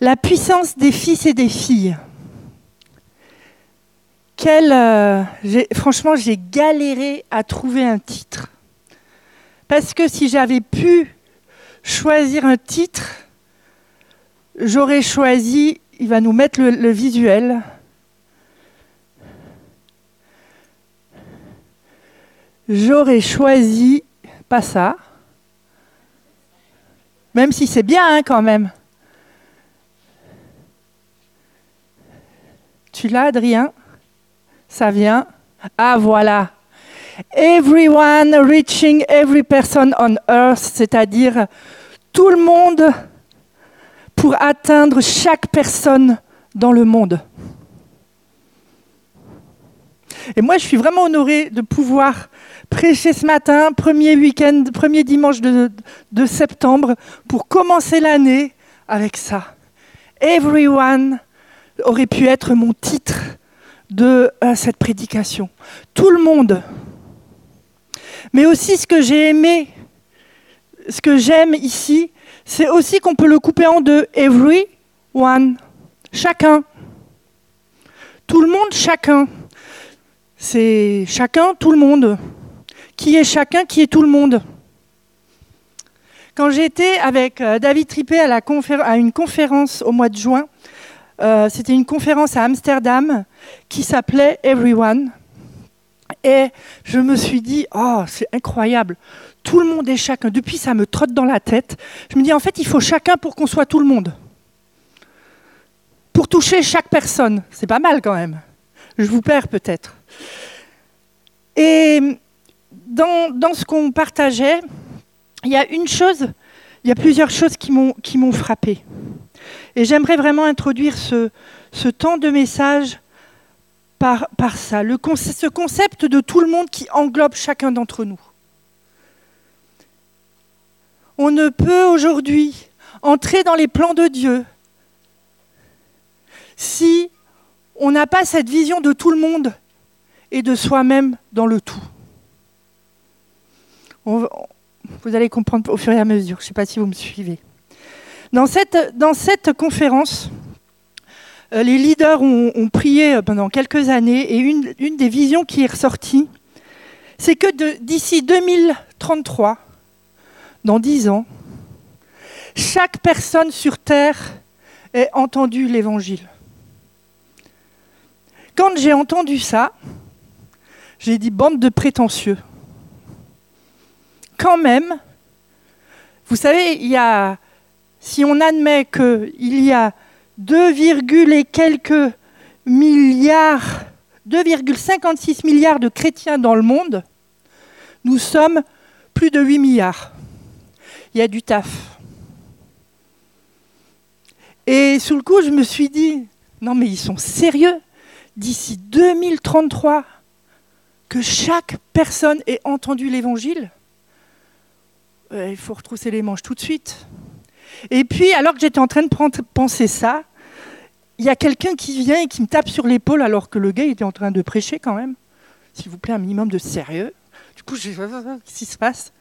La puissance des fils et des filles. Euh, franchement, j'ai galéré à trouver un titre. Parce que si j'avais pu choisir un titre, j'aurais choisi, il va nous mettre le visuel, j'aurais choisi pas ça, même si c'est bien hein, quand même. Tu l'as, Adrien? Ça vient? Ah voilà. Everyone reaching every person on earth, c'est-à-dire tout le monde pour atteindre chaque personne dans le monde. Et moi, je suis vraiment honorée de pouvoir prêcher ce matin, premier week-end, premier dimanche de, septembre, pour commencer l'année avec ça. Everyone aurait pu être mon titre de euh, cette prédication. Tout le monde. Mais aussi ce que j'ai aimé, ce que j'aime ici, c'est aussi qu'on peut le couper en deux. Everyone. Chacun. Tout le monde, chacun. C'est chacun, tout le monde. Qui est chacun, qui est tout le monde. Quand j'étais avec euh, David Trippé à, une conférence au mois de juin, euh, c'était une conférence à Amsterdam qui s'appelait Everyone. Et je me suis dit, oh, c'est incroyable. Tout le monde est chacun. Depuis, ça me trotte dans la tête. Je me dis, en fait, il faut chacun pour qu'on soit tout le monde. Pour toucher chaque personne. C'est pas mal quand même. Je vous perds peut-être. Et dans, ce qu'on partageait, il y a une chose, il y a plusieurs choses qui m'ont frappé. Et j'aimerais vraiment introduire ce, temps de message par, ça, ce concept de tout le monde qui englobe chacun d'entre nous. On ne peut aujourd'hui entrer dans les plans de Dieu si on n'a pas cette vision de tout le monde et de soi-même dans le tout. vous allez comprendre au fur et à mesure, je ne sais pas si vous me suivez. Dans cette, conférence, euh, les leaders ont, prié pendant quelques années et une, une, des visions qui est ressortie, c'est que d'ici 2033, dans dix ans, chaque personne sur Terre ait entendu l'Évangile. Quand j'ai entendu ça, j'ai dit bande de prétentieux. Quand même, vous savez, il y a, si on admet qu'il y a 2, et quelques milliards, 2,56 milliards de chrétiens dans le monde, nous sommes plus de 8 milliards. Il y a du taf. Et sous le coup, je me suis dit, non mais ils sont sérieux? D'ici 2033, que chaque personne ait entendu l'évangile, euh, il faut retrousser les manches tout de suite. Et puis, alors que j'étais en train de penser ça, il y a quelqu'un qui vient et qui me tape sur l'épaule alors que le gars était en train de prêcher quand même. S'il vous plaît, un minimum de sérieux. Du coup, je qu'est-ce qui se passe?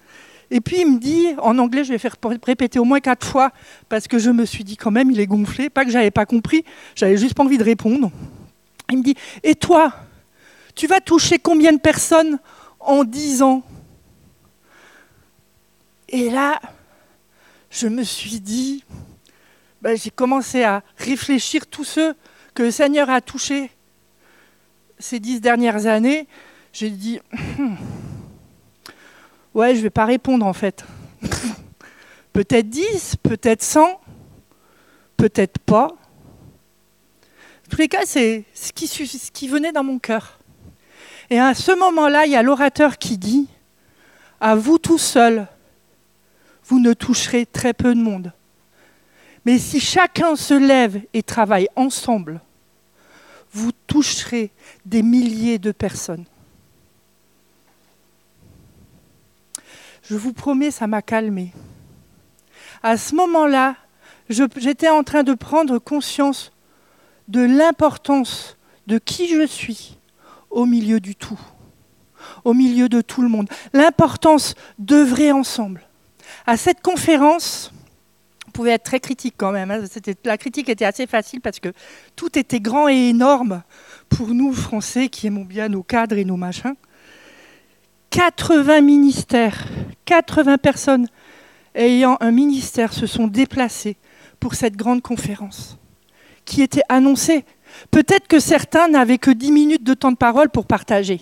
Et puis il me dit, en anglais, je vais faire répéter au moins quatre fois parce que je me suis dit quand même, il est gonflé. Pas que j'avais pas compris, j'avais juste pas envie de répondre. Il me dit, et toi, tu vas toucher combien de personnes en dix ans? Et là, je me suis dit, ben, j'ai commencé à réfléchir tous ceux que le Seigneur a touchés ces dix dernières années. J'ai dit, hmm, ouais, je ne vais pas répondre en fait. peut-être dix, peut-être cent, peut-être pas. En tous les cas, c'est ce qui, ce qui venait dans mon cœur. Et à ce moment-là, il y a l'orateur qui dit, à vous tout seul, vous ne toucherez très peu de monde. Mais si chacun se lève et travaille ensemble, vous toucherez des milliers de personnes. Je vous promets, ça m'a calmé. À ce moment-là, j'étais en train de prendre conscience de l'importance de qui je suis, au milieu du tout, au milieu de tout le monde. L'importance d'œuvrer ensemble. À cette conférence, pouvait être très critique quand même. Hein. la critique était assez facile parce que tout était grand et énorme pour nous, Français, qui aimons bien nos cadres et nos machins. 80 ministères, 80 personnes ayant un ministère se sont déplacées pour cette grande conférence qui était annoncée. Peut-être que certains n'avaient que 10 minutes de temps de parole pour partager.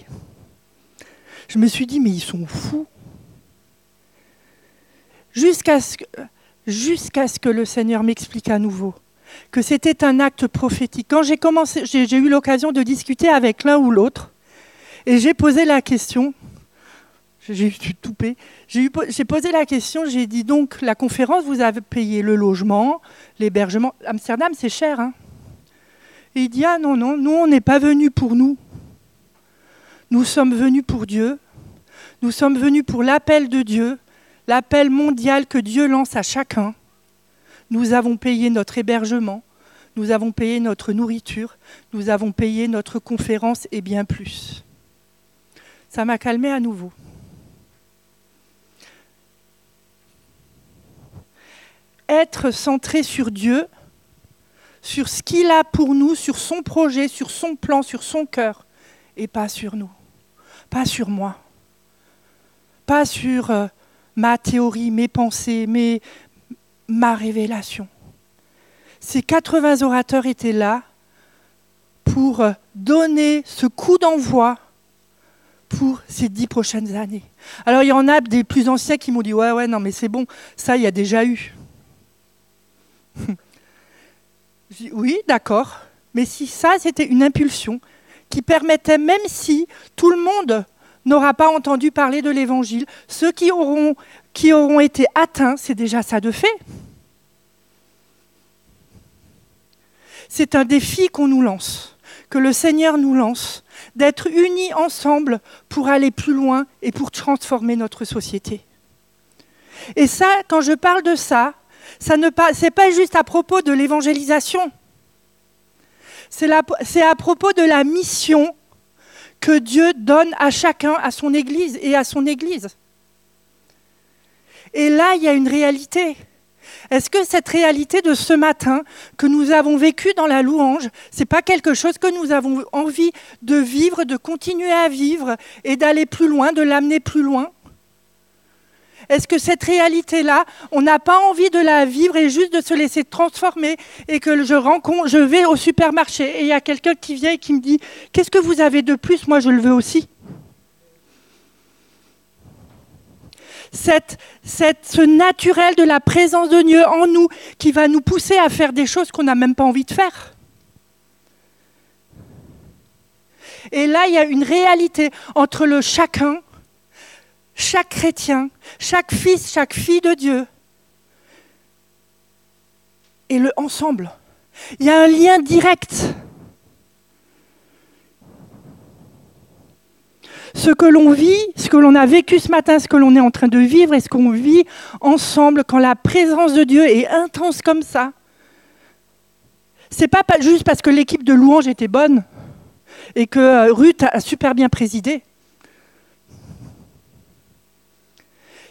Je me suis dit, mais ils sont fous. Jusqu'à ce que le Seigneur m'explique à nouveau que c'était un acte prophétique. Quand j'ai commencé, j'ai eu l'occasion de discuter avec l'un ou l'autre, et j'ai posé la question. J'ai eu toupé. J'ai posé la question. J'ai dit donc la conférence, vous avez payé le logement, l'hébergement. Amsterdam, c'est cher. Hein et il dit ah non non, nous on n'est pas venus pour nous. Nous sommes venus pour Dieu. Nous sommes venus pour l'appel de Dieu l'appel mondial que Dieu lance à chacun. Nous avons payé notre hébergement, nous avons payé notre nourriture, nous avons payé notre conférence et bien plus. Ça m'a calmé à nouveau. Être centré sur Dieu, sur ce qu'il a pour nous, sur son projet, sur son plan, sur son cœur, et pas sur nous, pas sur moi, pas sur euh, ma théorie, mes pensées, mes, ma révélation. Ces 80 orateurs étaient là pour donner ce coup d'envoi pour ces dix prochaines années. Alors il y en a des plus anciens qui m'ont dit ouais ouais non mais c'est bon, ça il y a déjà eu. oui d'accord, mais si ça c'était une impulsion qui permettait même si tout le monde n'aura pas entendu parler de l'Évangile. Ceux qui auront, été atteints, c'est déjà ça de fait. C'est un défi qu'on nous lance, que le Seigneur nous lance, d'être unis ensemble pour aller plus loin et pour transformer notre société. Et ça, quand je parle de ça, ça ne c'est pas juste à propos de l'évangélisation. C'est à propos de la mission que Dieu donne à chacun, à son Église et à son Église. Et là, il y a une réalité. Est-ce que cette réalité de ce matin que nous avons vécu dans la louange, c'est pas quelque chose que nous avons envie de vivre, de continuer à vivre et d'aller plus loin, de l'amener plus loin? Est-ce que cette réalité-là, on n'a pas envie de la vivre et juste de se laisser transformer et que je vais au supermarché et il y a quelqu'un qui vient et qui me dit Qu'est-ce que vous avez de plus? Moi, je le veux aussi. Cette, ce naturel de la présence de Dieu en nous qui va nous pousser à faire des choses qu'on n'a même pas envie de faire. Et là, il y a une réalité entre le chacun chaque chrétien, chaque fils, chaque fille de Dieu, et le ensemble. Il y a un lien direct. Ce que l'on vit, ce que l'on a vécu ce matin, ce que l'on est en train de vivre et ce qu'on vit ensemble quand la présence de Dieu est intense comme ça, c'est pas juste parce que l'équipe de louange était bonne et que euh, Ruth a super bien présidé.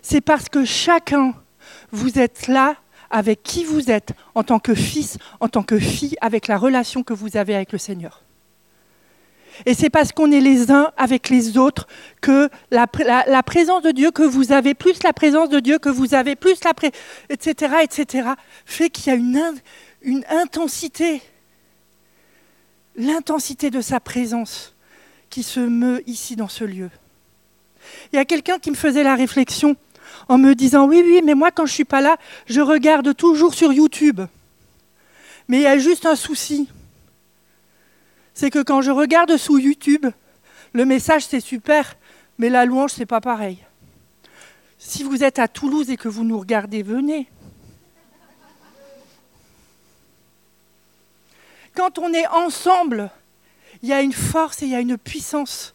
C'est parce que chacun, vous êtes là avec qui vous êtes en tant que fils, en tant que fille, avec la relation que vous avez avec le Seigneur. Et c'est parce qu'on est les uns avec les autres que la, présence de Dieu, que vous avez plus la présence de Dieu, que vous avez plus la présence, etc., etc., fait qu'il y a une, intensité, l'intensité de sa présence qui se meut ici dans ce lieu. Il y a quelqu'un qui me faisait la réflexion en me disant oui, oui, mais moi quand je ne suis pas là, je regarde toujours sur YouTube. Mais il y a juste un souci. C'est que quand je regarde sur YouTube, le message c'est super, mais la louange c'est pas pareil. Si vous êtes à Toulouse et que vous nous regardez, venez. Quand on est ensemble, il y a une force et il y a une puissance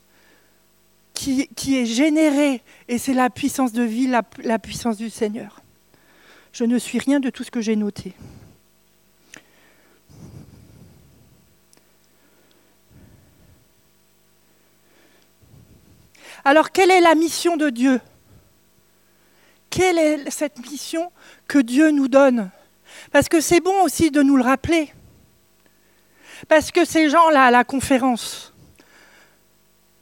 qui, est générée, et c'est la puissance de vie, la, la puissance du Seigneur. Je ne suis rien de tout ce que j'ai noté. Alors, quelle est la mission de Dieu? Quelle est cette mission que Dieu nous donne? Parce que c'est bon aussi de nous le rappeler. Parce que ces gens-là, à la conférence,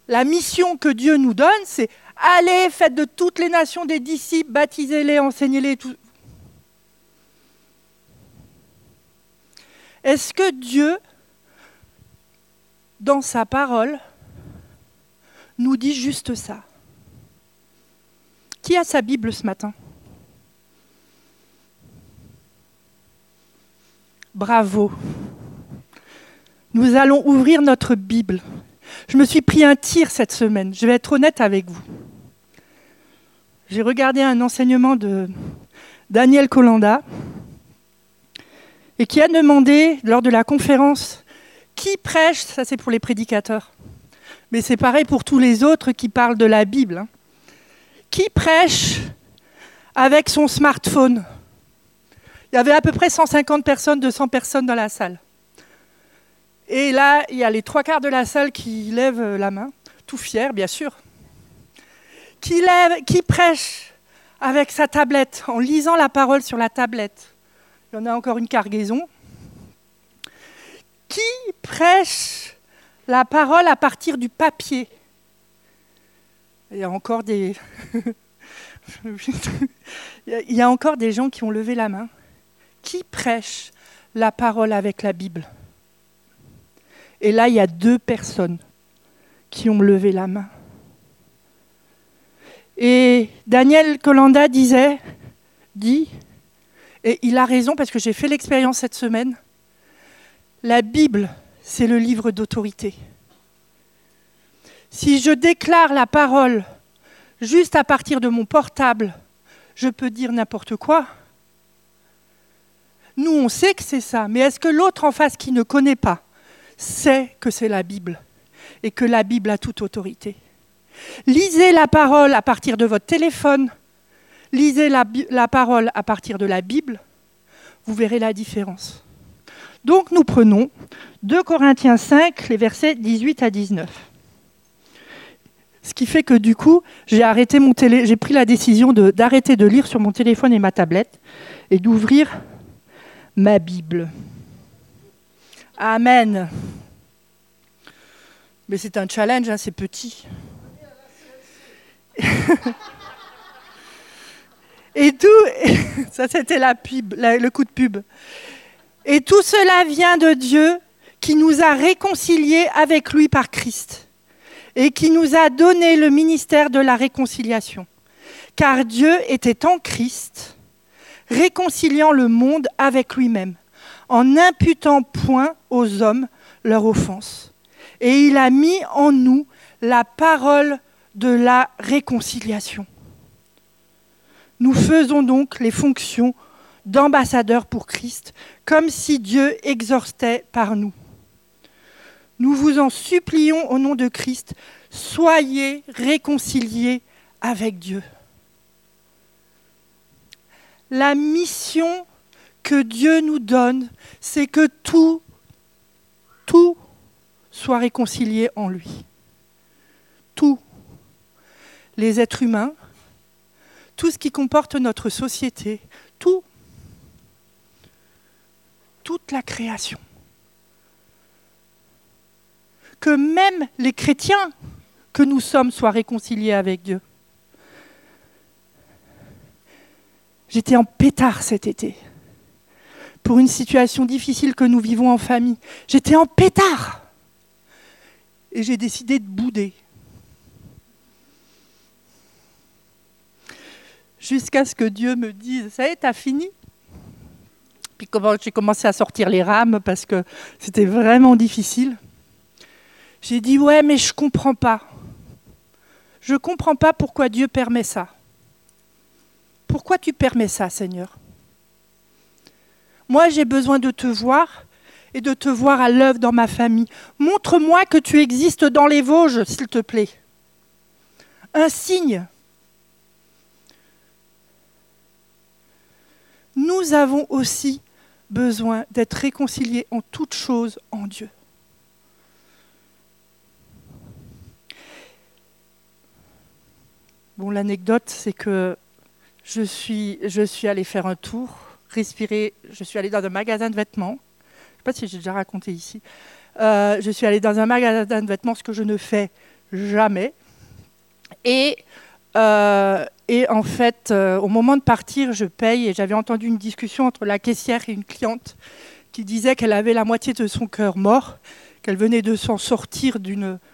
la mission que Dieu nous donne, c'est allez, faites de toutes les nations des disciples, baptisez-les, enseignez-les. Tout. Est-ce que Dieu, dans sa parole, nous dit juste ça? Qui a sa Bible ce matin? Bravo. Nous allons ouvrir notre Bible. Je me suis pris un tir cette semaine, je vais être honnête avec vous. J'ai regardé un enseignement de Daniel Colanda et qui a demandé lors de la conférence qui prêche, ça c'est pour les prédicateurs, mais c'est pareil pour tous les autres qui parlent de la Bible, hein. qui prêche avec son smartphone? Il y avait à peu près 150 personnes, 200 personnes dans la salle. Et là, il y a les trois quarts de la salle qui lèvent la main, tout fiers, bien sûr, qui prêche avec sa tablette, en lisant la parole sur la tablette. Il y en a encore une cargaison. Qui prêche la parole à partir du papier Il y a encore des. il y a encore des gens qui ont levé la main. Qui prêche la parole avec la Bible et là, il y a deux personnes qui ont levé la main. Et Daniel Colanda disait, dit, et il a raison parce que j'ai fait l'expérience cette semaine, la Bible, c'est le livre d'autorité. Si je déclare la parole juste à partir de mon portable, je peux dire n'importe quoi. Nous, on sait que c'est ça, mais est-ce que l'autre en face qui ne connaît pas sait que c'est la Bible et que la Bible a toute autorité. Lisez la parole à partir de votre téléphone, lisez la, parole à partir de la Bible, vous verrez la différence. Donc nous prenons 2 Corinthiens 5, les versets 18 à 19. Ce qui fait que du coup, j'ai arrêté mon télé, j'ai pris la décision d'arrêter de lire sur mon téléphone et ma tablette et d'ouvrir ma Bible. Amen. Mais c'est un challenge, hein, c'est petit. Et tout, ça c'était le coup de pub. Et tout cela vient de Dieu qui nous a réconciliés avec lui par Christ et qui nous a donné le ministère de la réconciliation. Car Dieu était en Christ, réconciliant le monde avec lui-même en n'imputant point aux hommes leur offense. Et il a mis en nous la parole de la réconciliation. Nous faisons donc les fonctions d'ambassadeurs pour Christ, comme si Dieu exhortait par nous. Nous vous en supplions au nom de Christ, soyez réconciliés avec Dieu. La mission que Dieu nous donne, c'est que tout, tout soit réconcilié en lui. Tout. Les êtres humains, tout ce qui comporte notre société, tout. Toute la création. Que même les chrétiens que nous sommes soient réconciliés avec Dieu. J'étais en pétard cet été pour une situation difficile que nous vivons en famille. J'étais en pétard. Et j'ai décidé de bouder. Jusqu'à ce que Dieu me dise, ça y est, t'as fini? Puis j'ai commencé à sortir les rames parce que c'était vraiment difficile. J'ai dit, ouais, mais je ne comprends pas. Je ne comprends pas pourquoi Dieu permet ça. Pourquoi tu permets ça, Seigneur? Moi, j'ai besoin de te voir et de te voir à l'œuvre dans ma famille. Montre-moi que tu existes dans les Vosges, s'il te plaît. Un signe. Nous avons aussi besoin d'être réconciliés en toutes choses en Dieu. Bon, l'anecdote, c'est que je suis, je suis allée faire un tour respirer. Je suis allée dans un magasin de vêtements. Je ne sais pas si j'ai déjà raconté ici. Euh, je suis allée dans un magasin de vêtements, ce que je ne fais jamais. Et, euh, en fait, euh, au moment de partir, je paye et j'avais entendu une discussion entre la caissière et une cliente qui disait qu'elle avait la moitié de son cœur mort, qu'elle venait de s'en sortir d'un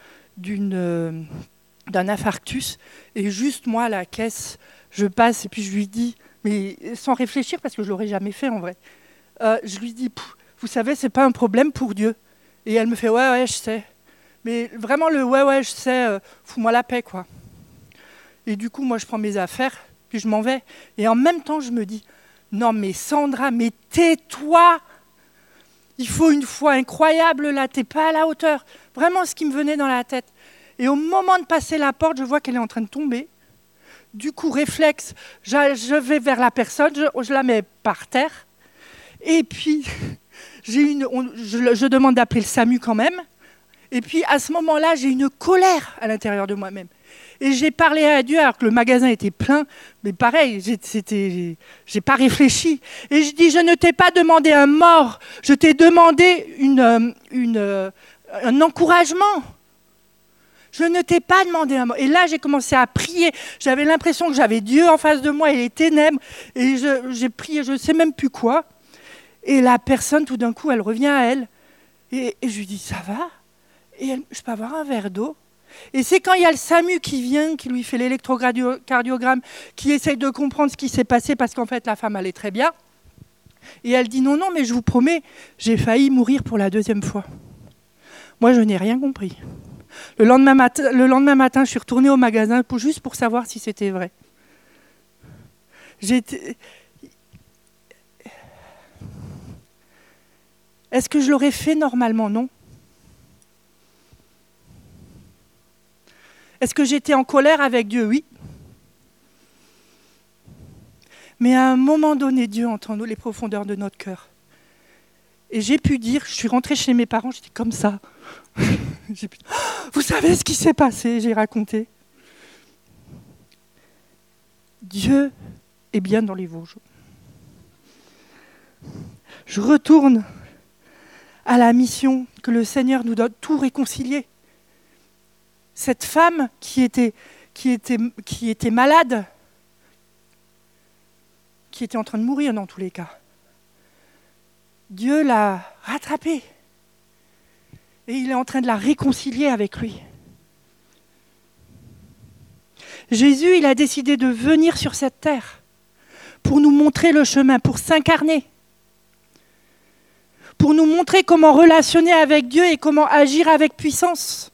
infarctus. Et juste moi, la caisse, je passe et puis je lui dis, mais sans réfléchir parce que je l'aurais jamais fait en vrai. je lui dis, vous savez, c'est pas un problème pour Dieu. Et elle me fait Ouais, ouais, je sais. Mais vraiment, le Ouais, ouais, je sais, euh, fous-moi la paix, quoi. Et du coup, moi, je prends mes affaires, puis je m'en vais. Et en même temps, je me dis Non, mais Sandra, mais tais-toi Il faut une foi incroyable là, t'es pas à la hauteur. Vraiment, ce qui me venait dans la tête. Et au moment de passer la porte, je vois qu'elle est en train de tomber. Du coup, réflexe, je vais vers la personne, je la mets par terre. Et puis, je, demande d'appeler le SAMU quand même. Et puis à ce moment-là, j'ai une colère à l'intérieur de moi-même. Et j'ai parlé à Dieu alors que le magasin était plein, mais pareil, c'était, j'ai pas réfléchi. Et je dis, je ne t'ai pas demandé un mort, je t'ai demandé une, euh, euh, un encouragement. Je ne t'ai pas demandé un mort. Et là, j'ai commencé à prier. J'avais l'impression que j'avais Dieu en face de moi et les ténèbres. Et j'ai prié, je ne sais même plus quoi. Et la personne, tout d'un coup, elle revient à elle. Et, je lui dis, ça va? Et je peux avoir un verre d'eau? Et c'est quand il y a le SAMU qui vient, qui lui fait l'électrocardiogramme, qui essaye de comprendre ce qui s'est passé parce qu'en fait, la femme allait très bien. Et elle dit, non, non, mais je vous promets, j'ai failli mourir pour la deuxième fois. Moi, je n'ai rien compris. Le lendemain, matin, je suis retournée au magasin juste pour savoir si c'était vrai. J'étais Est-ce que je l'aurais fait normalement? Non. Est-ce que j'étais en colère avec Dieu? Oui. Mais à un moment donné, Dieu entend les profondeurs de notre cœur. Et j'ai pu dire, je suis rentrée chez mes parents, j'étais comme ça. Vous savez ce qui s'est passé J'ai raconté. Dieu est bien dans les Vosges. Je retourne à la mission que le Seigneur nous donne, tout réconcilier. Cette femme qui était, malade, qui était en train de mourir dans tous les cas, Dieu l'a rattrapée. Et il est en train de la réconcilier avec lui. Jésus, il a décidé de venir sur cette terre pour nous montrer le chemin, pour s'incarner pour nous montrer comment relationner avec Dieu et comment agir avec puissance.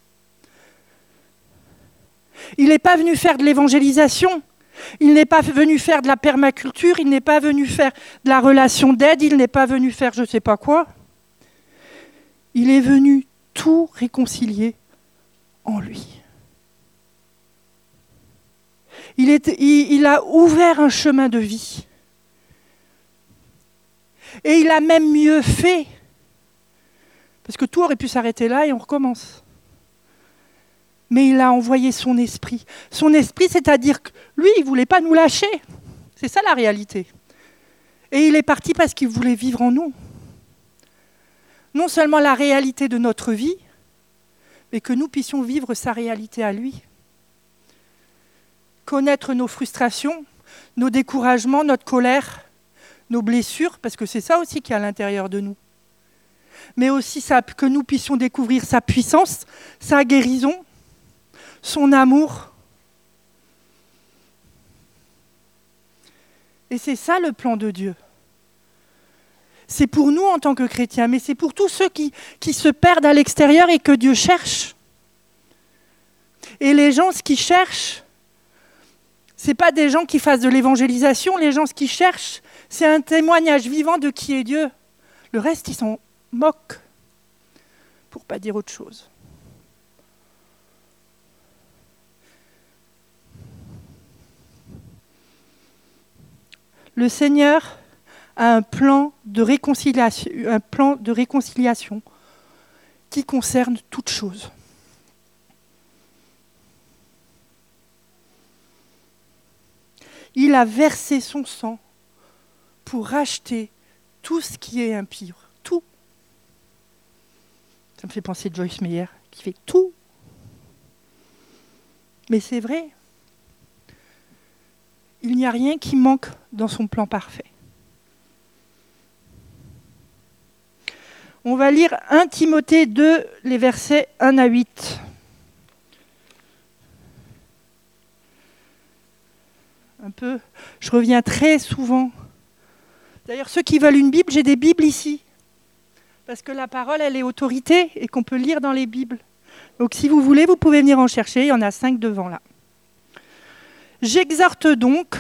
Il n'est pas venu faire de l'évangélisation, il n'est pas venu faire de la permaculture, il n'est pas venu faire de la relation d'aide, il n'est pas venu faire je ne sais pas quoi. Il est venu tout réconcilier en lui. Il, il, a ouvert un chemin de vie. Et il a même mieux fait. Parce que tout aurait pu s'arrêter là et on recommence. Mais il a envoyé son esprit. Son esprit, c'est-à-dire que lui, il ne voulait pas nous lâcher. C'est ça la réalité. Et il est parti parce qu'il voulait vivre en nous. Non seulement la réalité de notre vie, mais que nous puissions vivre sa réalité à lui. Connaître nos frustrations, nos découragements, notre colère, nos blessures, parce que c'est ça aussi qui est à l'intérieur de nous mais aussi que nous puissions découvrir sa puissance, sa guérison, son amour. Et c'est ça le plan de Dieu. C'est pour nous en tant que chrétiens, mais c'est pour tous ceux qui, qui se perdent à l'extérieur et que Dieu cherche. Et les gens, ce qu'ils cherchent, ce n'est pas des gens qui fassent de l'évangélisation, les gens, ce qu'ils cherchent, c'est un témoignage vivant de qui est Dieu. Le reste, ils sont moque, pour pas dire autre chose. Le Seigneur a un plan de réconciliation, de réconciliation qui concerne toutes choses. Il a versé son sang pour racheter tout ce qui est impur. Tout. Ça me fait penser de Joyce Meyer, qui fait tout. Mais c'est vrai. Il n'y a rien qui manque dans son plan parfait. On va lire 1 Timothée 2, les versets 1 à 8. Un peu. Je reviens très souvent. D'ailleurs, ceux qui veulent une Bible, j'ai des Bibles ici. Parce que la parole, elle est autorité et qu'on peut lire dans les Bibles. Donc si vous voulez, vous pouvez venir en chercher. Il y en a cinq devant là. J'exhorte donc,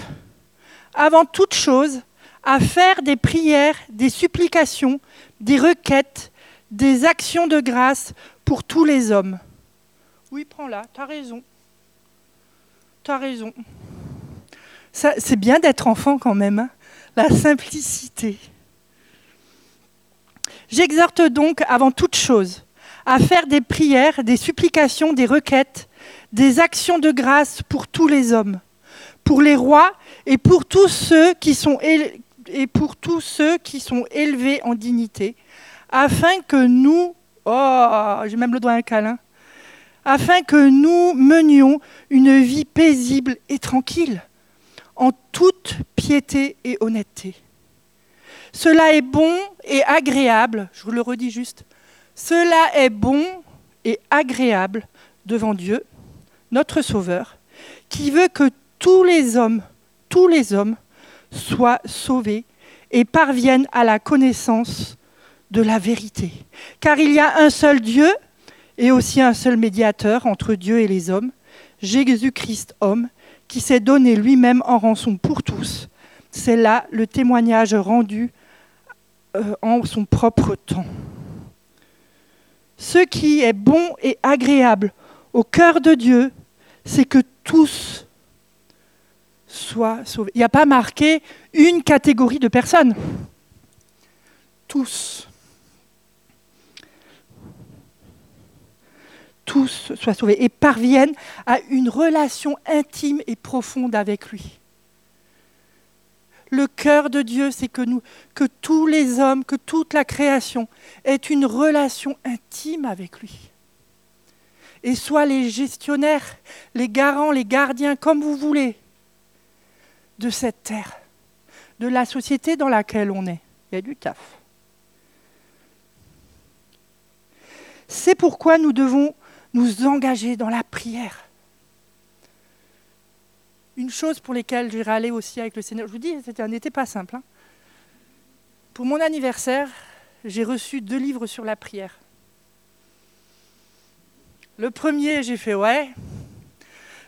avant toute chose, à faire des prières, des supplications, des requêtes, des actions de grâce pour tous les hommes. Oui, prends-la, t'as raison. T'as raison. C'est bien d'être enfant quand même, hein. la simplicité. J'exhorte donc avant toute chose à faire des prières, des supplications, des requêtes, des actions de grâce pour tous les hommes, pour les rois et pour tous ceux qui sont, et pour tous ceux qui sont élevés en dignité, afin que nous, oh, j'ai même le doigt un câlin, afin que nous menions une vie paisible et tranquille, en toute piété et honnêteté. Cela est bon et agréable, je vous le redis juste, cela est bon et agréable devant Dieu, notre Sauveur, qui veut que tous les hommes, tous les hommes, soient sauvés et parviennent à la connaissance de la vérité. Car il y a un seul Dieu et aussi un seul médiateur entre Dieu et les hommes, Jésus-Christ homme, qui s'est donné lui-même en rançon pour tous. C'est là le témoignage rendu euh, en son propre temps. Ce qui est bon et agréable au cœur de Dieu, c'est que tous soient sauvés. Il n'y a pas marqué une catégorie de personnes. Tous. Tous soient sauvés et parviennent à une relation intime et profonde avec lui. Le cœur de Dieu, c'est que nous, que tous les hommes, que toute la création ait une relation intime avec lui. Et soient les gestionnaires, les garants, les gardiens, comme vous voulez, de cette terre, de la société dans laquelle on est. Il y a du taf. C'est pourquoi nous devons nous engager dans la prière une chose pour laquelle j'ai râlé aussi avec le Seigneur. Je vous dis, c'était un été pas simple. Hein. Pour mon anniversaire, j'ai reçu deux livres sur la prière. Le premier, j'ai fait ouais.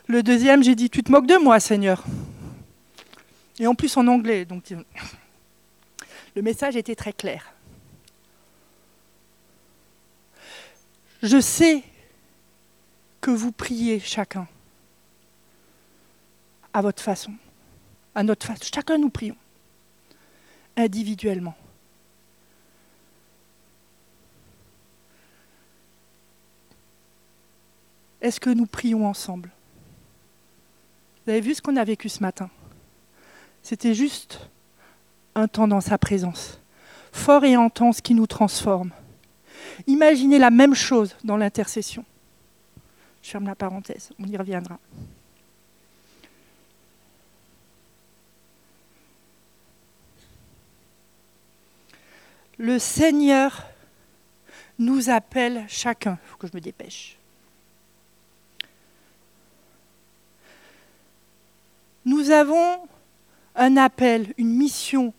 Le deuxième, j'ai dit tu te moques de moi, Seigneur. Et en plus en anglais, donc le message était très clair. Je sais que vous priez chacun à votre façon, à notre façon. Chacun nous prions, individuellement. Est-ce que nous prions ensemble? Vous avez vu ce qu'on a vécu ce matin? C'était juste un temps dans sa présence, fort et intense qui nous transforme. Imaginez la même chose dans l'intercession. Je ferme la parenthèse, on y reviendra. Le Seigneur nous appelle chacun. Il faut que je me dépêche. Nous avons un appel, une mission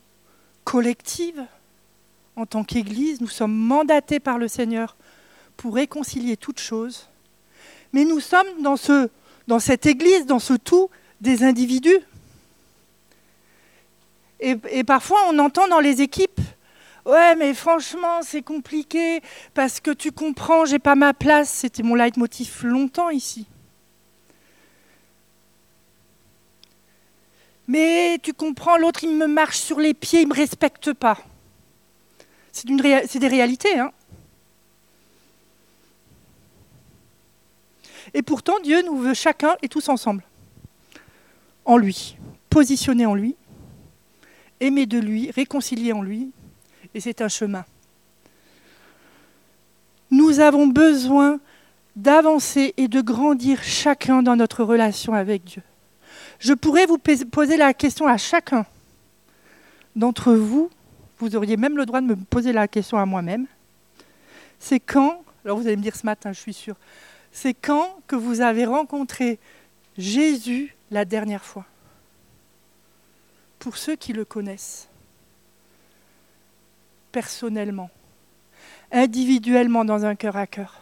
collective en tant qu'Église. Nous sommes mandatés par le Seigneur pour réconcilier toutes choses. Mais nous sommes dans, ce, dans cette Église, dans ce tout, des individus. Et, parfois, on entend dans les équipes Ouais, mais franchement, c'est compliqué parce que tu comprends, j'ai pas ma place. C'était mon leitmotiv longtemps ici. Mais tu comprends, l'autre, il me marche sur les pieds, il ne me respecte pas. C'est des réalités. Hein et pourtant, Dieu nous veut chacun et tous ensemble, en lui, positionnés en lui, aimés de lui, réconciliés en lui, et c'est un chemin. Nous avons besoin d'avancer et de grandir chacun dans notre relation avec Dieu. Je pourrais vous poser la question à chacun d'entre vous, vous auriez même le droit de me poser la question à moi-même, c'est quand, alors vous allez me dire ce matin, je suis sûre, c'est quand que vous avez rencontré Jésus la dernière fois? Pour ceux qui le connaissent, personnellement, individuellement dans un cœur à cœur.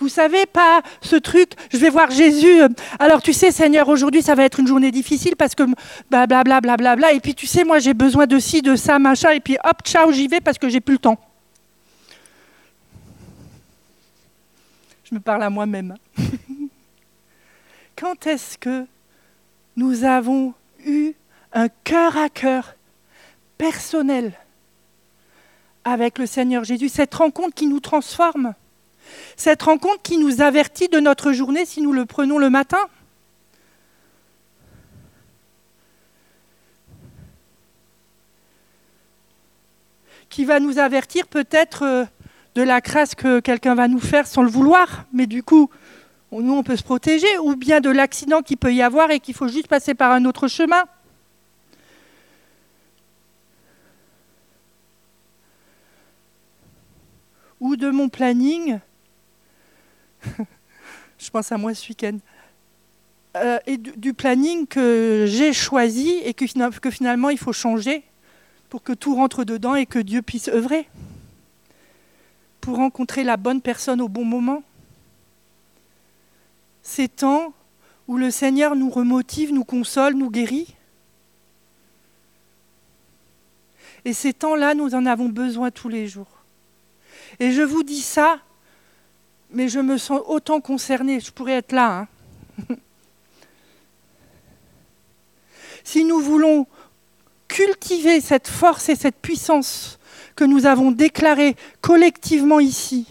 Vous savez pas ce truc, je vais voir Jésus. Alors tu sais Seigneur, aujourd'hui ça va être une journée difficile parce que blablabla, bla, bla, bla, et puis tu sais moi j'ai besoin de ci, de ça, machin, et puis hop, ciao, j'y vais parce que j'ai plus le temps. Je me parle à moi-même. Quand est-ce que nous avons eu un cœur à cœur personnel avec le Seigneur Jésus, cette rencontre qui nous transforme? Cette rencontre qui nous avertit de notre journée si nous le prenons le matin. Qui va nous avertir peut-être euh, de la crasse que quelqu'un va nous faire sans le vouloir, mais du coup, nous, on peut se protéger, ou bien de l'accident qu'il peut y avoir et qu'il faut juste passer par un autre chemin. Ou de mon planning je pense à moi ce week-end, euh, et du, planning que j'ai choisi et que, que finalement il faut changer pour que tout rentre dedans et que Dieu puisse œuvrer, pour rencontrer la bonne personne au bon moment. Ces temps où le Seigneur nous remotive, nous console, nous guérit. Et ces temps-là, nous en avons besoin tous les jours. Et je vous dis ça mais je me sens autant concernée, je pourrais être là. Hein. si nous voulons cultiver cette force et cette puissance que nous avons déclarée collectivement ici,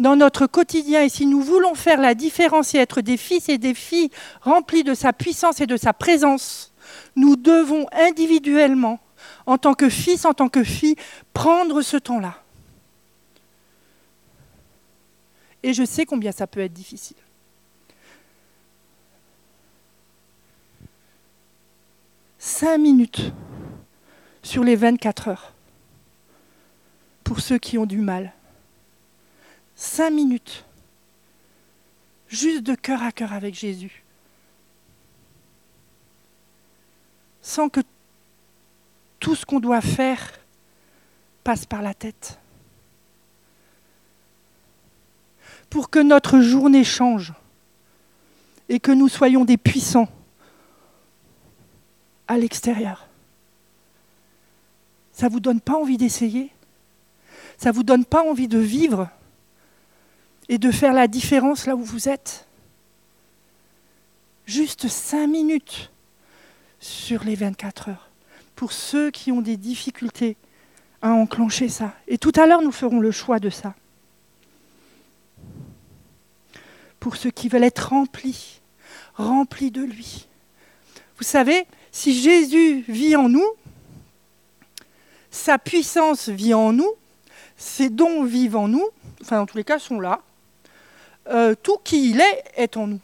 dans notre quotidien, et si nous voulons faire la différence et être des fils et des filles remplis de sa puissance et de sa présence, nous devons individuellement, en tant que fils, en tant que filles, prendre ce temps-là. Et je sais combien ça peut être difficile. Cinq minutes sur les 24 heures pour ceux qui ont du mal. Cinq minutes. Juste de cœur à cœur avec Jésus. Sans que tout ce qu'on doit faire passe par la tête. Pour que notre journée change et que nous soyons des puissants à l'extérieur. Ça ne vous donne pas envie d'essayer? Ça ne vous donne pas envie de vivre et de faire la différence là où vous êtes? Juste cinq minutes sur les 24 heures pour ceux qui ont des difficultés à enclencher ça. Et tout à l'heure, nous ferons le choix de ça. Pour ceux qui veulent être remplis, remplis de lui. Vous savez, si Jésus vit en nous, sa puissance vit en nous, ses dons vivent en nous, enfin dans tous les cas sont là, euh, tout qui il est est en nous.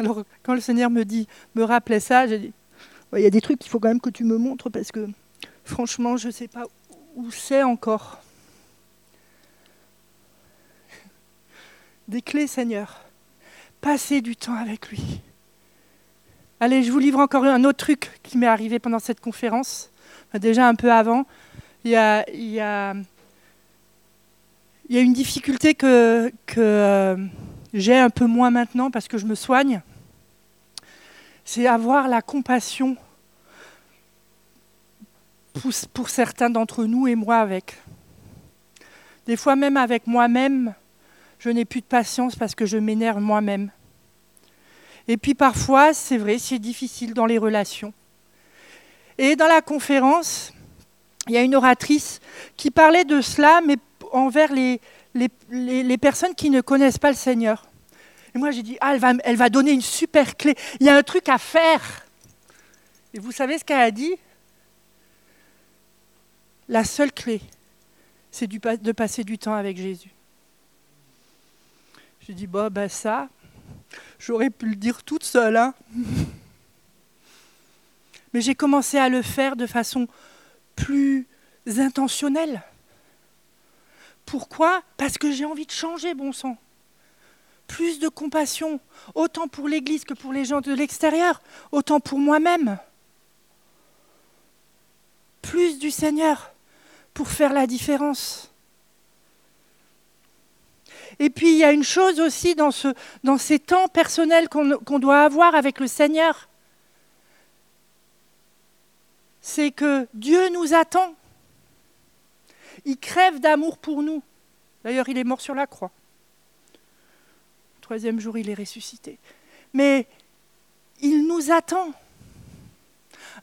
Alors quand le Seigneur me dit, me rappelait ça, j'ai dit, il y a des trucs qu'il faut quand même que tu me montres parce que Franchement, je ne sais pas où c'est encore. Des clés, Seigneur. Passez du temps avec lui. Allez, je vous livre encore un autre truc qui m'est arrivé pendant cette conférence, déjà un peu avant. Il y a, une difficulté que, que euh, j'ai un peu moins maintenant parce que je me soigne. C'est avoir la compassion pour, certains d'entre nous et moi avec. Des fois même avec moi-même, je n'ai plus de patience parce que je m'énerve moi-même. Et puis parfois, c'est vrai, c'est difficile dans les relations. Et dans la conférence, il y a une oratrice qui parlait de cela, mais envers les, les, personnes qui ne connaissent pas le Seigneur. Et moi, j'ai dit, ah, elle va, elle va donner une super clé. Il y a un truc à faire. Et vous savez ce qu'elle a dit? La seule clé, c'est de passer du temps avec Jésus. J'ai dit, ben ça, j'aurais pu le dire toute seule. Hein Mais j'ai commencé à le faire de façon plus intentionnelle. Pourquoi? Parce que j'ai envie de changer, bon sang. Plus de compassion, autant pour l'Église que pour les gens de l'extérieur, autant pour moi-même. Plus du Seigneur pour faire la différence. Et puis il y a une chose aussi dans, ce, dans ces temps personnels qu'on doit avoir avec le Seigneur. C'est que Dieu nous attend. Il crève d'amour pour nous. D'ailleurs, il est mort sur la croix. troisième jour, il est ressuscité. Mais il nous attend.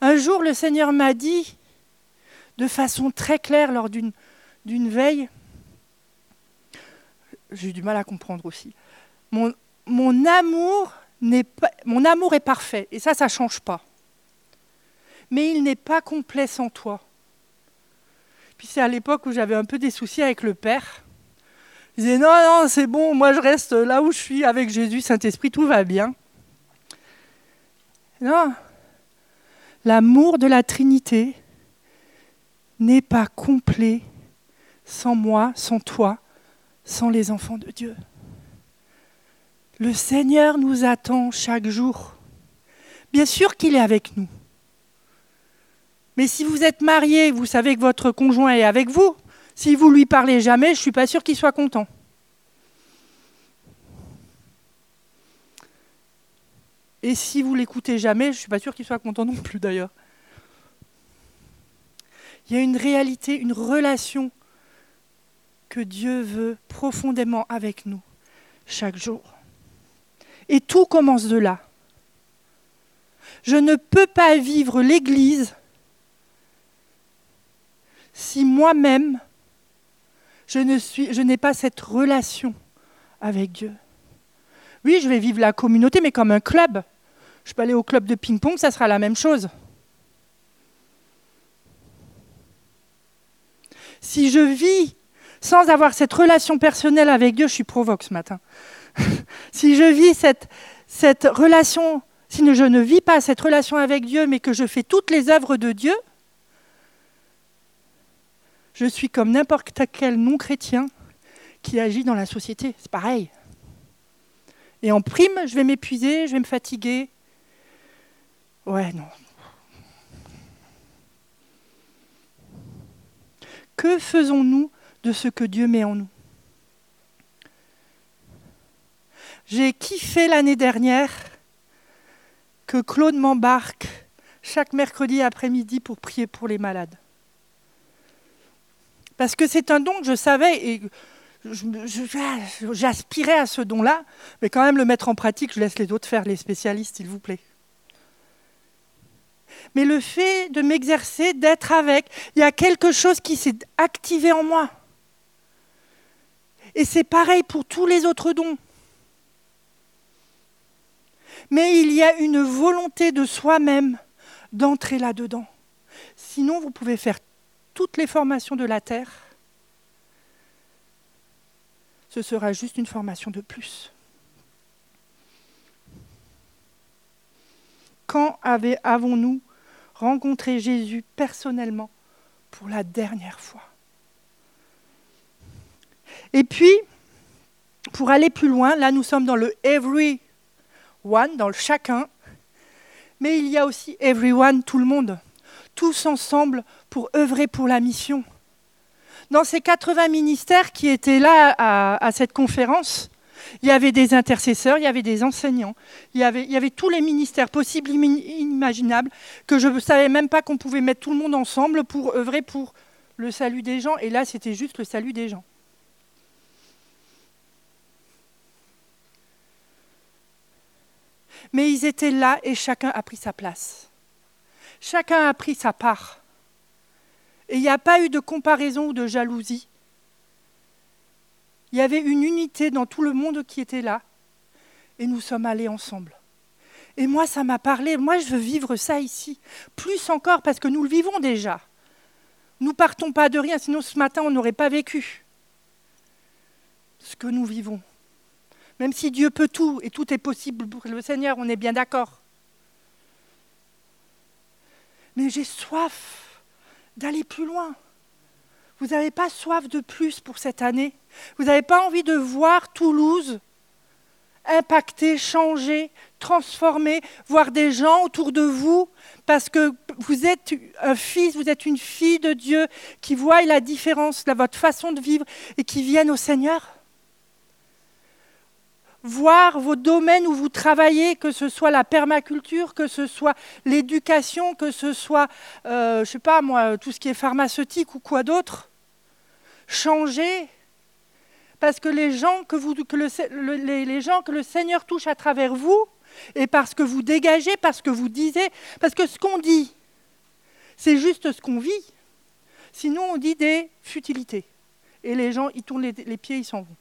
Un jour, le Seigneur m'a dit, de façon très claire lors d'une veille, j'ai du mal à comprendre aussi, mon, amour pas, mon amour est parfait, et ça, ça ne change pas. Mais il n'est pas complet sans toi. Puis c'est à l'époque où j'avais un peu des soucis avec le Père. Il disait non, non, c'est bon, moi je reste là où je suis avec Jésus, Saint-Esprit, tout va bien. Non, l'amour de la Trinité n'est pas complet sans moi, sans toi, sans les enfants de Dieu. Le Seigneur nous attend chaque jour. Bien sûr qu'il est avec nous. Mais si vous êtes marié, vous savez que votre conjoint est avec vous. Si vous lui parlez jamais, je ne suis pas sûr qu'il soit content. Et si vous l'écoutez jamais, je ne suis pas sûr qu'il soit content non plus d'ailleurs. Il y a une réalité, une relation que Dieu veut profondément avec nous chaque jour. Et tout commence de là. Je ne peux pas vivre l'Église si moi-même, je, je n'ai pas cette relation avec Dieu. Oui, je vais vivre la communauté, mais comme un club. Je peux aller au club de ping-pong, ça sera la même chose. Si je vis sans avoir cette relation personnelle avec Dieu, je suis provoque ce matin. si je vis cette, cette relation, si je ne vis pas cette relation avec Dieu, mais que je fais toutes les œuvres de Dieu, je suis comme n'importe quel non-chrétien qui agit dans la société. C'est pareil. Et en prime, je vais m'épuiser, je vais me fatiguer. Ouais, non. Que faisons-nous de ce que Dieu met en nous? J'ai kiffé l'année dernière que Claude m'embarque chaque mercredi après-midi pour prier pour les malades. Parce que c'est un don que je savais et j'aspirais à ce don-là, mais quand même le mettre en pratique, je laisse les autres faire, les spécialistes, s'il vous plaît. Mais le fait de m'exercer, d'être avec, il y a quelque chose qui s'est activé en moi. Et c'est pareil pour tous les autres dons. Mais il y a une volonté de soi-même d'entrer là-dedans. Sinon, vous pouvez faire toutes les formations de la Terre, ce sera juste une formation de plus. Quand avons-nous rencontré Jésus personnellement pour la dernière fois Et puis, pour aller plus loin, là nous sommes dans le every one, dans le chacun, mais il y a aussi everyone, tout le monde tous ensemble pour œuvrer pour la mission. Dans ces 80 ministères qui étaient là à, cette conférence, il y avait des intercesseurs, il y avait des enseignants, il y avait, tous les ministères possibles, inimaginables, que je ne savais même pas qu'on pouvait mettre tout le monde ensemble pour œuvrer pour le salut des gens. Et là, c'était juste le salut des gens. Mais ils étaient là et chacun a pris sa place. Chacun a pris sa part. Et il n'y a pas eu de comparaison ou de jalousie. Il y avait une unité dans tout le monde qui était là. Et nous sommes allés ensemble. Et moi, ça m'a parlé. Moi, je veux vivre ça ici. Plus encore parce que nous le vivons déjà. Nous partons pas de rien, sinon ce matin, on n'aurait pas vécu ce que nous vivons. Même si Dieu peut tout et tout est possible pour le Seigneur, on est bien d'accord. Mais j'ai soif d'aller plus loin. Vous n'avez pas soif de plus pour cette année Vous n'avez pas envie de voir Toulouse impacter, changer, transformer, voir des gens autour de vous, parce que vous êtes un fils, vous êtes une fille de Dieu qui voit la différence de votre façon de vivre et qui viennent au Seigneur voir vos domaines où vous travaillez, que ce soit la permaculture, que ce soit l'éducation, que ce soit, euh, je ne sais pas moi, tout ce qui est pharmaceutique ou quoi d'autre. Changer. Parce que les gens que, le Seigneur touche à travers vous, et parce que vous dégagez, parce que vous disiez, parce que ce qu'on dit, c'est juste ce qu'on vit. Sinon, on dit des futilités. Et les gens, ils tournent les pieds, ils s'en vont.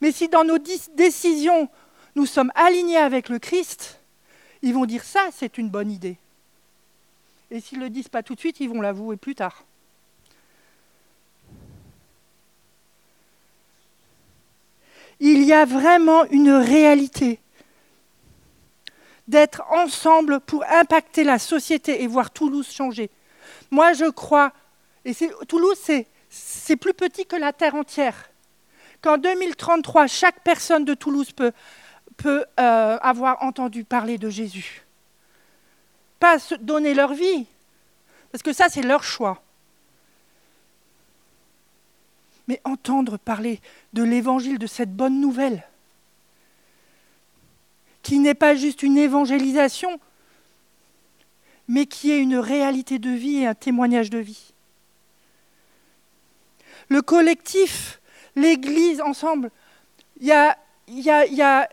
Mais si dans nos décisions, nous sommes alignés avec le Christ, ils vont dire ça, c'est une bonne idée. Et s'ils ne le disent pas tout de suite, ils vont l'avouer plus tard. Il y a vraiment une réalité d'être ensemble pour impacter la société et voir Toulouse changer. Moi, je crois, et Toulouse, c'est plus petit que la Terre entière qu'en 2033, chaque personne de Toulouse peut, peut euh, avoir entendu parler de Jésus. Pas se donner leur vie, parce que ça, c'est leur choix. Mais entendre parler de l'évangile, de cette bonne nouvelle, qui n'est pas juste une évangélisation, mais qui est une réalité de vie et un témoignage de vie. Le collectif l'Église ensemble. Il y a, y y a,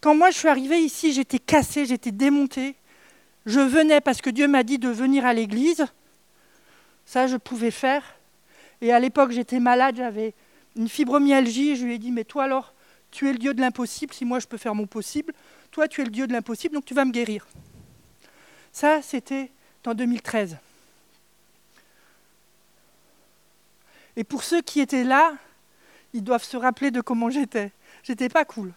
quand moi je suis arrivée ici, j'étais cassée, j'étais démontée. Je venais parce que Dieu m'a dit de venir à l'Église. Ça, je pouvais faire. Et à l'époque, j'étais malade, j'avais une fibromyalgie. je lui ai dit, mais toi alors, tu es le Dieu de l'impossible, si moi je peux faire mon possible. Toi, tu es le Dieu de l'impossible, donc tu vas me guérir. Ça, c'était en 2013. Et pour ceux qui étaient là, ils doivent se rappeler de comment j'étais. J'étais pas cool.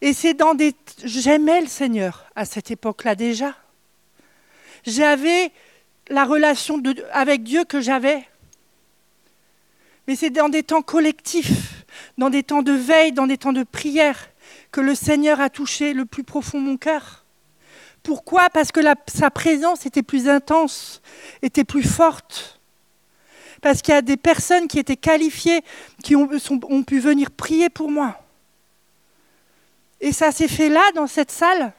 Et c'est dans des. J'aimais le Seigneur à cette époque-là déjà. J'avais la relation avec Dieu que j'avais. Mais c'est dans des temps collectifs, dans des temps de veille, dans des temps de prière, que le Seigneur a touché le plus profond mon cœur. Pourquoi? Parce que sa présence était plus intense, était plus forte parce qu'il y a des personnes qui étaient qualifiées, qui ont, ont pu venir prier pour moi. Et ça s'est fait là, dans cette salle.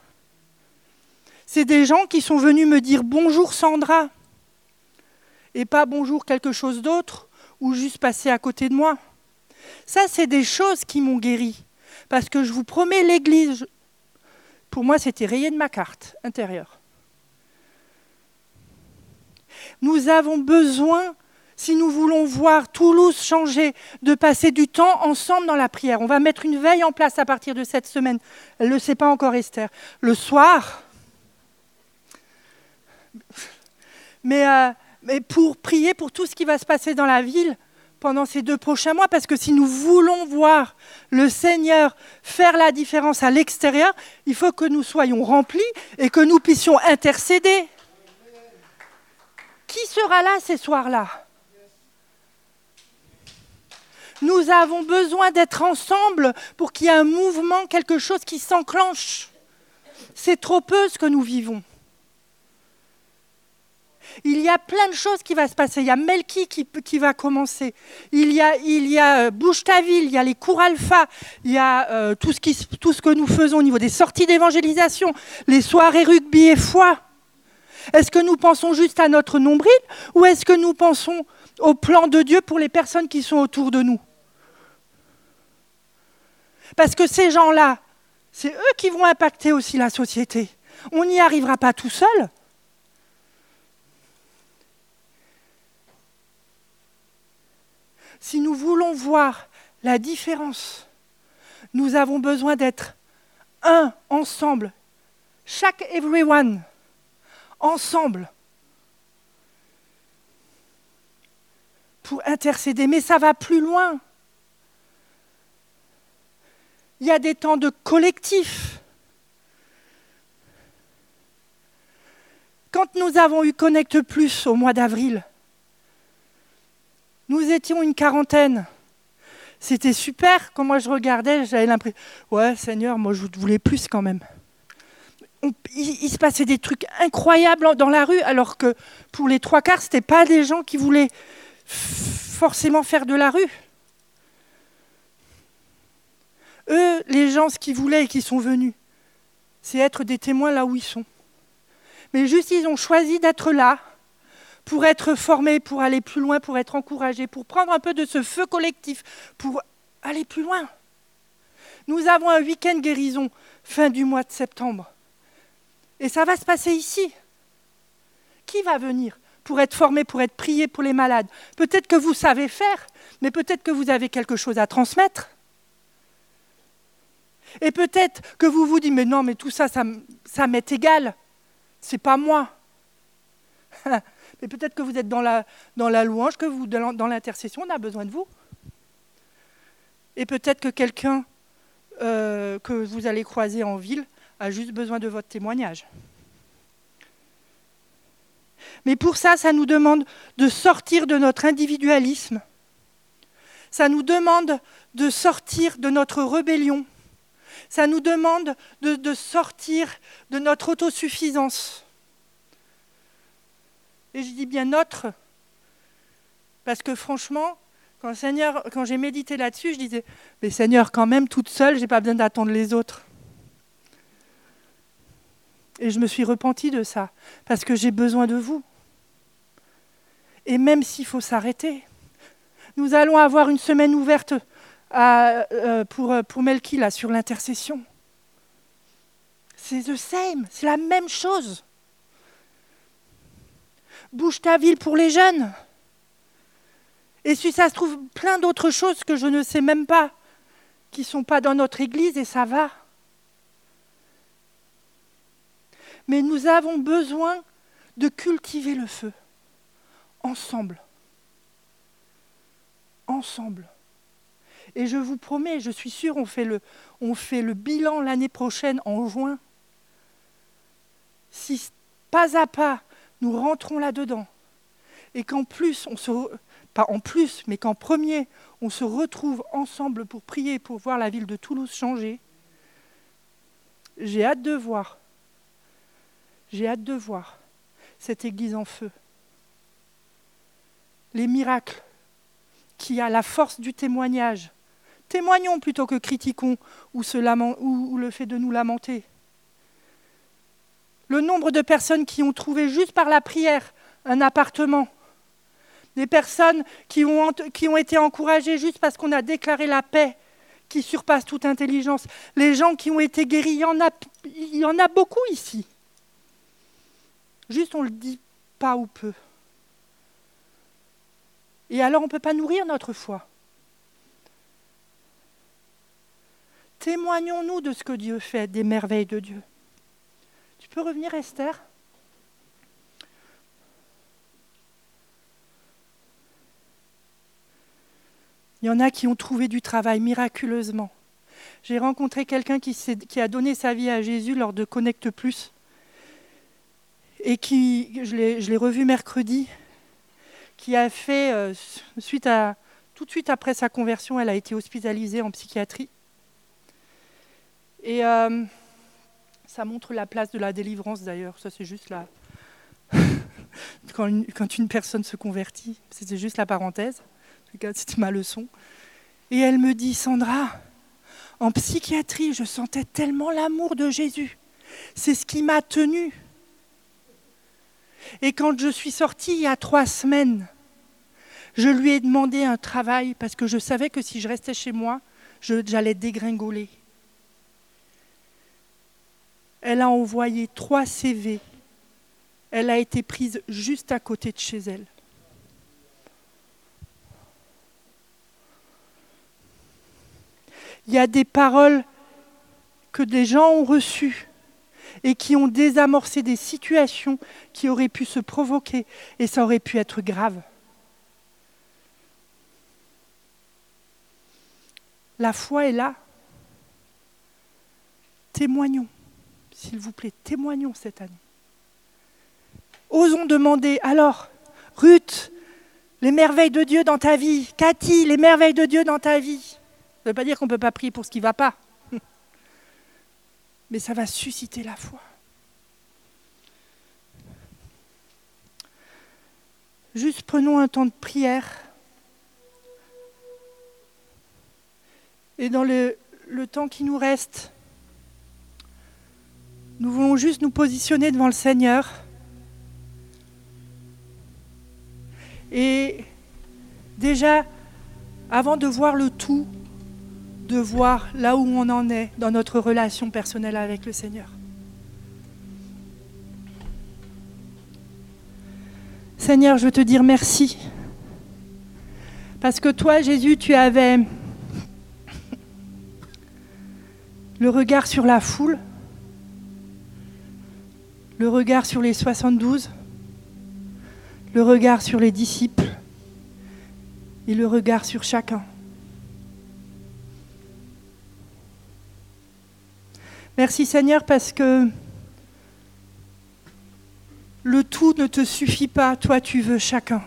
C'est des gens qui sont venus me dire bonjour Sandra, et pas bonjour quelque chose d'autre, ou juste passer à côté de moi. Ça, c'est des choses qui m'ont guéri. Parce que je vous promets, l'Église, pour moi, c'était rayé de ma carte intérieure. Nous avons besoin si nous voulons voir Toulouse changer, de passer du temps ensemble dans la prière. On va mettre une veille en place à partir de cette semaine. Elle ne le sait pas encore, Esther. Le soir. Mais, euh, mais pour prier pour tout ce qui va se passer dans la ville pendant ces deux prochains mois, parce que si nous voulons voir le Seigneur faire la différence à l'extérieur, il faut que nous soyons remplis et que nous puissions intercéder. Qui sera là ces soirs-là? Nous avons besoin d'être ensemble pour qu'il y ait un mouvement, quelque chose qui s'enclenche. C'est trop peu ce que nous vivons. Il y a plein de choses qui vont se passer. Il y a Melki qui, va commencer. Il y a, il y euh, il y a les cours alpha, il y a euh, tout, ce tout ce que nous faisons au niveau des sorties d'évangélisation, les soirées rugby et foi. Est-ce que nous pensons juste à notre nombril ou est-ce que nous pensons au plan de Dieu pour les personnes qui sont autour de nous? Parce que ces gens-là, c'est eux qui vont impacter aussi la société. On n'y arrivera pas tout seul. Si nous voulons voir la différence, nous avons besoin d'être un, ensemble, chaque everyone, ensemble, pour intercéder. Mais ça va plus loin. Il y a des temps de collectif. Quand nous avons eu Connect Plus au mois d'avril, nous étions une quarantaine. C'était super. Quand moi je regardais, j'avais l'impression, ouais Seigneur, moi je voulais plus quand même. il, se passait des trucs incroyables dans la rue, alors que pour les trois quarts, ce n'était pas des gens qui voulaient forcément faire de la rue. Eux, les gens, ce qu'ils voulaient et qui sont venus, c'est être des témoins là où ils sont. Mais juste, ils ont choisi d'être là pour être formés, pour aller plus loin, pour être encouragés, pour prendre un peu de ce feu collectif, pour aller plus loin. Nous avons un week-end guérison fin du mois de septembre. Et ça va se passer ici. Qui va venir pour être formé, pour être prié pour les malades? Peut-être que vous savez faire, mais peut-être que vous avez quelque chose à transmettre. Et peut-être que vous vous dites, mais non, mais tout ça, ça, m'est égal. C'est pas moi. mais peut-être que vous êtes dans la, dans la louange, que vous, dans l'intercession, on a besoin de vous. Et peut-être que quelqu'un euh, que vous allez croiser en ville a juste besoin de votre témoignage. Mais pour ça, ça nous demande de sortir de notre individualisme. Ça nous demande de sortir de notre rébellion. Ça nous demande de, sortir de notre autosuffisance. Et je dis bien notre, parce que franchement, quand, quand j'ai médité là-dessus, je disais, mais Seigneur, quand même, toute seule, je n'ai pas besoin d'attendre les autres. Et je me suis repentie de ça, parce que j'ai besoin de vous. Et même s'il faut s'arrêter, nous allons avoir une semaine ouverte euh, pour, euh, pour Melki, là, sur l'intercession. C'est the same, c'est la même chose. Bouge ta ville pour les jeunes. Et si ça se trouve, plein d'autres choses que je ne sais même pas, qui ne sont pas dans notre Église, et ça va. Mais nous avons besoin de cultiver le feu, ensemble. Ensemble. Et je vous promets, je suis sûre, on fait le, on fait le bilan l'année prochaine en juin. Si pas à pas, nous rentrons là-dedans, et qu'en plus, on se, pas en plus, mais qu'en premier, on se retrouve ensemble pour prier, pour voir la ville de Toulouse changer, j'ai hâte de voir, j'ai hâte de voir cette église en feu. Les miracles qui a la force du témoignage, Témoignons plutôt que critiquons ou, le fait de nous lamenter. Le nombre de personnes qui ont trouvé juste par la prière un appartement, des personnes qui ont, qui ont été encouragées juste parce qu'on a déclaré la paix qui surpasse toute intelligence, les gens qui ont été guéris, il y en a, il y en a beaucoup ici. Juste on ne le dit pas ou peu. Et alors on ne peut pas nourrir notre foi. Témoignons-nous de ce que Dieu fait, des merveilles de Dieu. Tu peux revenir, Esther? Il y en a qui ont trouvé du travail miraculeusement. J'ai rencontré quelqu'un qui, a donné sa vie à Jésus lors de Connect Plus et qui, je l'ai revu mercredi, qui a fait, euh, suite à, tout de suite après sa conversion, elle a été hospitalisée en psychiatrie. Et euh, ça montre la place de la délivrance d'ailleurs. Ça, c'est juste là. quand, une, personne se convertit, c'était juste la parenthèse. C'était ma leçon. Et elle me dit Sandra, en psychiatrie, je sentais tellement l'amour de Jésus. C'est ce qui m'a tenue. Et quand je suis sortie il y a trois semaines, je lui ai demandé un travail parce que je savais que si je restais chez moi, j'allais dégringoler elle a envoyé trois CV. Elle a été prise juste à côté de chez elle. Il y a des paroles que des gens ont reçues et qui ont désamorcé des situations qui auraient pu se provoquer et ça aurait pu être grave. La foi est là. Témoignons, s'il vous plaît, témoignons cette année. Osons demander, alors, Ruth, les merveilles de Dieu dans ta vie, Cathy, les merveilles de Dieu dans ta vie. Ça ne veut pas dire qu'on ne peut pas prier pour ce qui ne va pas. Mais ça va susciter la foi. Juste prenons un temps de prière. Et dans le, le temps qui nous reste, nous voulons juste nous positionner devant le Seigneur. Et déjà, avant de voir le tout, de voir là où on en est dans notre relation personnelle avec le Seigneur. Seigneur, je veux te dire merci. Parce que toi, Jésus, tu avais le regard sur la foule, le regard sur les 72, le regard sur les disciples et le regard sur chacun. Merci Seigneur parce que le tout ne te suffit pas, toi tu veux chacun.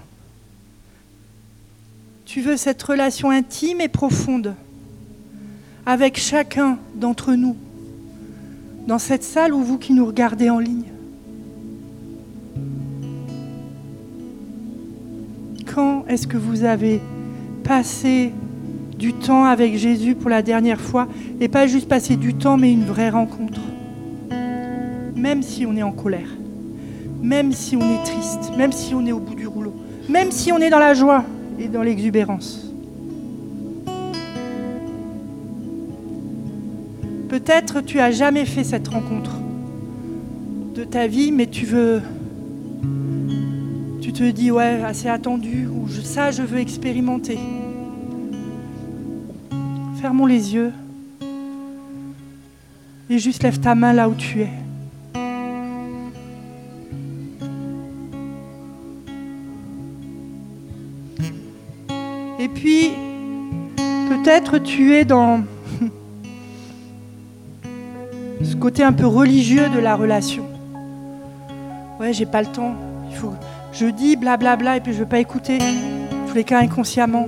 Tu veux cette relation intime et profonde avec chacun d'entre nous, dans cette salle ou vous qui nous regardez en ligne. Quand est-ce que vous avez passé du temps avec Jésus pour la dernière fois? Et pas juste passer du temps mais une vraie rencontre. Même si on est en colère, même si on est triste, même si on est au bout du rouleau, même si on est dans la joie et dans l'exubérance. Peut-être tu as jamais fait cette rencontre de ta vie, mais tu veux, te dis ouais, assez attendu, ou ça je veux expérimenter. Fermons les yeux et juste lève ta main là où tu es. Et puis, peut-être tu es dans côté un peu religieux de la relation. Ouais, j'ai pas le temps. Il faut, je dis blablabla bla, bla, et puis je veux pas écouter. Tous les cas inconsciemment.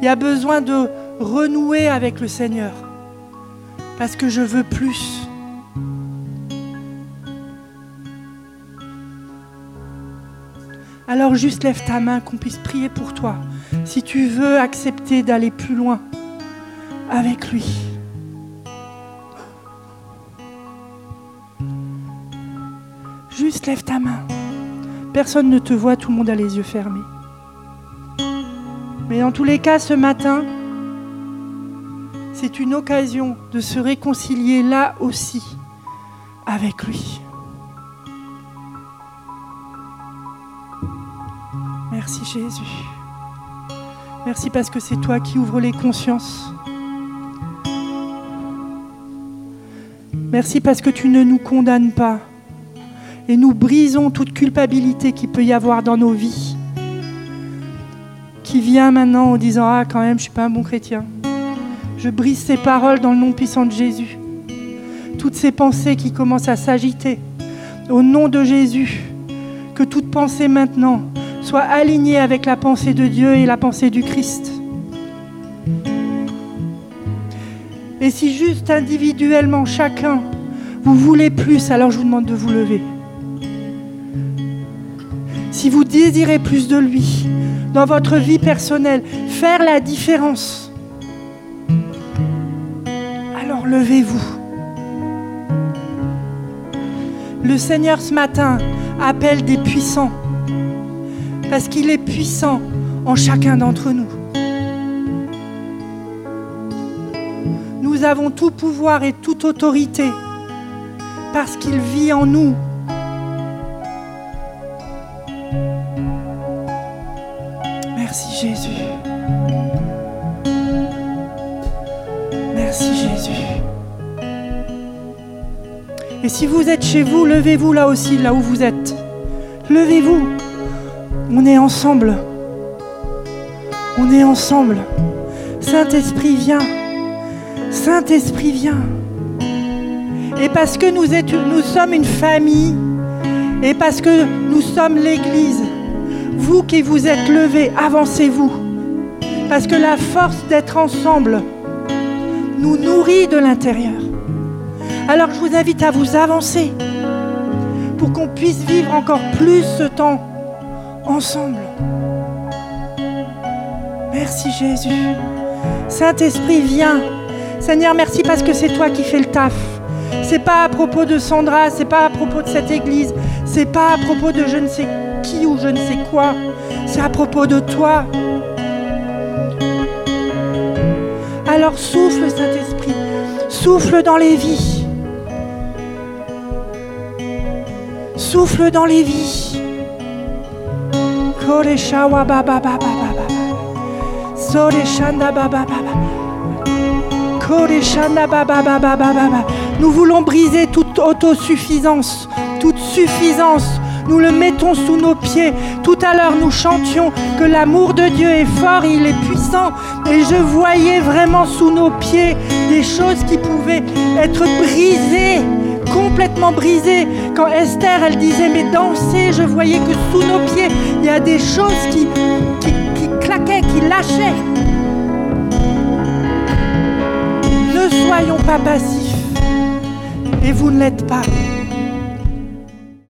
Il y a besoin de renouer avec le Seigneur. Parce que je veux plus. Alors juste lève ta main qu'on puisse prier pour toi. Si tu veux accepter d'aller plus loin avec lui. Juste lève ta main. Personne ne te voit, tout le monde a les yeux fermés. Mais dans tous les cas, ce matin, c'est une occasion de se réconcilier là aussi avec lui. Merci Jésus. Merci parce que c'est toi qui ouvres les consciences. Merci parce que tu ne nous condamnes pas et nous brisons toute culpabilité qui peut y avoir dans nos vies, qui vient maintenant en disant Ah, quand même, je ne suis pas un bon chrétien. Je brise ces paroles dans le nom puissant de Jésus. Toutes ces pensées qui commencent à s'agiter, au nom de Jésus, que toute pensée maintenant soit alignée avec la pensée de Dieu et la pensée du Christ. Et si juste individuellement, chacun, vous voulez plus, alors je vous demande de vous lever si vous désirez plus de lui dans votre vie personnelle, faire la différence, alors levez-vous. Le Seigneur ce matin appelle des puissants parce qu'il est puissant en chacun d'entre nous. Nous avons tout pouvoir et toute autorité parce qu'il vit en nous si vous êtes chez vous, levez-vous là aussi, là où vous êtes. Levez-vous. On est ensemble. On est ensemble. Saint-Esprit, viens. Saint-Esprit, viens. Et parce que nous, nous sommes une famille, et parce que nous sommes l'Église, vous qui vous êtes levés, avancez-vous. Parce que la force d'être ensemble nous nourrit de l'intérieur. Alors je vous invite à vous avancer pour qu'on puisse vivre encore plus ce temps ensemble. Merci Jésus. Saint-Esprit, viens. Seigneur, merci parce que c'est toi qui fais le taf. C'est pas à propos de Sandra, c'est pas à propos de cette église, c'est pas à propos de je ne sais qui ou je ne sais quoi. C'est à propos de toi. Alors souffle, Saint-Esprit. Souffle dans les vies. Souffle dans les vies. Nous voulons briser toute autosuffisance, toute suffisance. Nous le mettons sous nos pieds. Tout à l'heure, nous chantions que l'amour de Dieu est fort, il est puissant. Et je voyais vraiment sous nos pieds des choses qui pouvaient être brisées complètement brisées. Quand Esther, elle disait, mais danser, je voyais que sous nos pieds, il y a des choses qui, qui, qui claquaient, qui lâchaient. Ne soyons pas passifs. Et vous ne l'êtes pas.